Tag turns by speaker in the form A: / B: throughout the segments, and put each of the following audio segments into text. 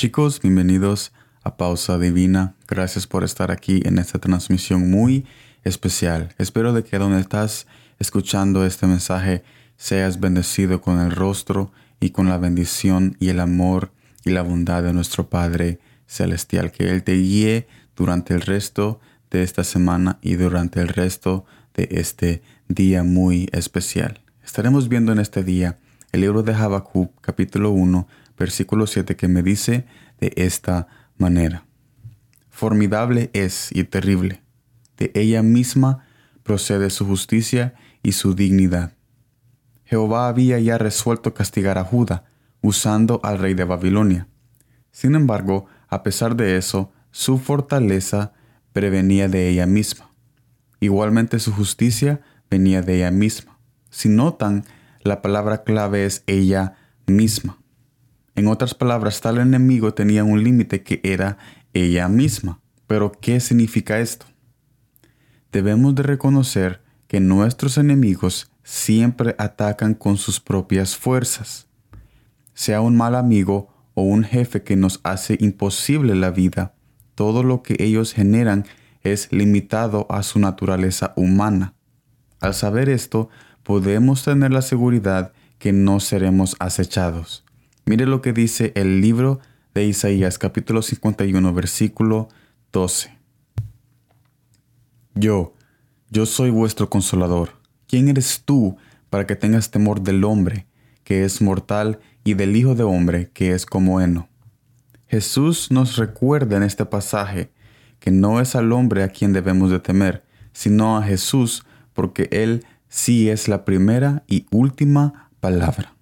A: Chicos, bienvenidos a Pausa Divina. Gracias por estar aquí en esta transmisión muy especial. Espero de que donde estás escuchando este mensaje seas bendecido con el rostro y con la bendición y el amor y la bondad de nuestro Padre Celestial. Que Él te guíe durante el resto de esta semana y durante el resto de este día muy especial. Estaremos viendo en este día el libro de Habacuc, capítulo 1, versículo 7, que me dice de esta manera. Formidable es y terrible. De ella misma procede su justicia y su dignidad. Jehová había ya resuelto castigar a Judá, usando al rey de Babilonia. Sin embargo, a pesar de eso, su fortaleza prevenía de ella misma. Igualmente su justicia venía de ella misma. Si notan, la palabra clave es ella misma. En otras palabras, tal enemigo tenía un límite que era ella misma. Pero, ¿qué significa esto? Debemos de reconocer que nuestros enemigos siempre atacan con sus propias fuerzas. Sea un mal amigo o un jefe que nos hace imposible la vida, todo lo que ellos generan es limitado a su naturaleza humana. Al saber esto, podemos tener la seguridad que no seremos acechados. Mire lo que dice el libro de Isaías capítulo 51 versículo 12. Yo, yo soy vuestro consolador. ¿Quién eres tú para que tengas temor del hombre, que es mortal, y del Hijo de Hombre, que es como heno? Jesús nos recuerda en este pasaje que no es al hombre a quien debemos de temer, sino a Jesús, porque Él sí es la primera y última palabra.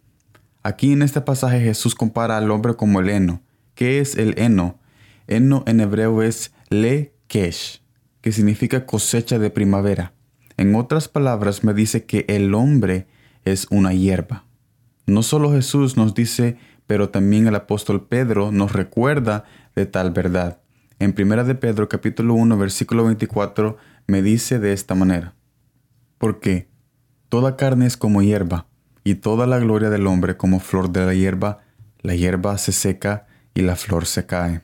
A: Aquí en este pasaje Jesús compara al hombre como el heno. ¿Qué es el heno? Heno en hebreo es le kesh, que significa cosecha de primavera. En otras palabras me dice que el hombre es una hierba. No solo Jesús nos dice, pero también el apóstol Pedro nos recuerda de tal verdad. En 1 de Pedro capítulo 1 versículo 24 me dice de esta manera. Porque toda carne es como hierba, y toda la gloria del hombre como flor de la hierba, la hierba se seca y la flor se cae.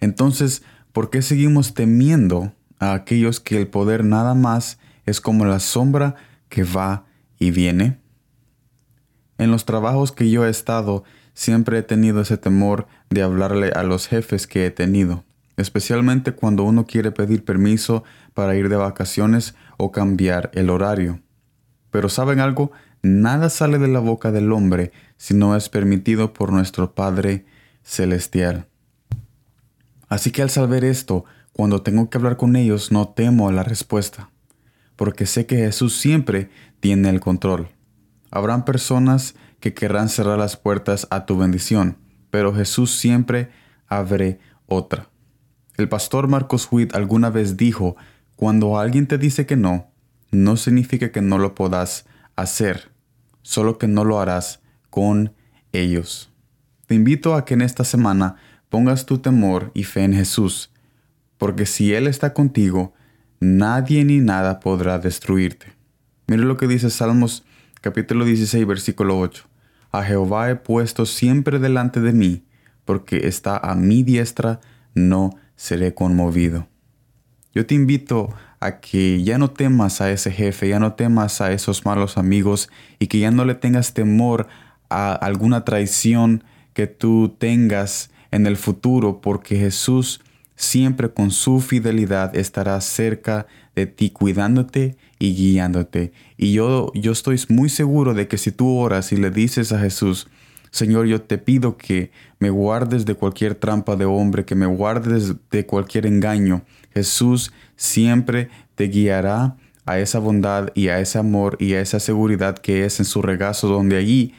A: Entonces, ¿por qué seguimos temiendo a aquellos que el poder nada más es como la sombra que va y viene? En los trabajos que yo he estado, siempre he tenido ese temor de hablarle a los jefes que he tenido, especialmente cuando uno quiere pedir permiso para ir de vacaciones o cambiar el horario. Pero ¿saben algo? Nada sale de la boca del hombre si no es permitido por nuestro Padre Celestial. Así que al saber esto, cuando tengo que hablar con ellos, no temo a la respuesta, porque sé que Jesús siempre tiene el control. Habrán personas que querrán cerrar las puertas a tu bendición, pero Jesús siempre abre otra. El pastor Marcos Witt alguna vez dijo, cuando alguien te dice que no, no significa que no lo puedas hacer, solo que no lo harás con ellos. Te invito a que en esta semana pongas tu temor y fe en Jesús, porque si Él está contigo, nadie ni nada podrá destruirte. Mire lo que dice Salmos capítulo 16, versículo 8. A Jehová he puesto siempre delante de mí, porque está a mi diestra, no seré conmovido. Yo te invito a que ya no temas a ese jefe, ya no temas a esos malos amigos y que ya no le tengas temor a alguna traición que tú tengas en el futuro, porque Jesús siempre con su fidelidad estará cerca de ti, cuidándote y guiándote. Y yo, yo estoy muy seguro de que si tú oras y le dices a Jesús, Señor, yo te pido que me guardes de cualquier trampa de hombre, que me guardes de cualquier engaño. Jesús siempre te guiará a esa bondad y a ese amor y a esa seguridad que es en su regazo, donde allí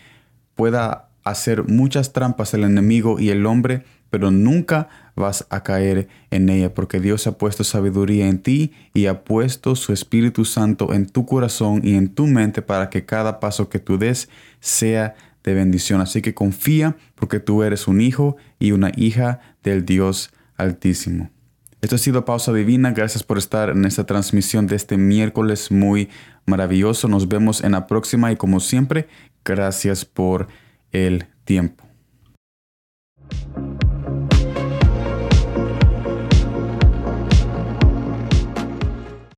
A: pueda hacer muchas trampas el enemigo y el hombre, pero nunca vas a caer en ella, porque Dios ha puesto sabiduría en ti y ha puesto su Espíritu Santo en tu corazón y en tu mente para que cada paso que tú des sea de bendición. Así que confía porque tú eres un hijo y una hija del Dios Altísimo. Esto ha sido Pausa Divina. Gracias por estar en esta transmisión de este miércoles muy maravilloso. Nos vemos en la próxima y como siempre, gracias por el tiempo.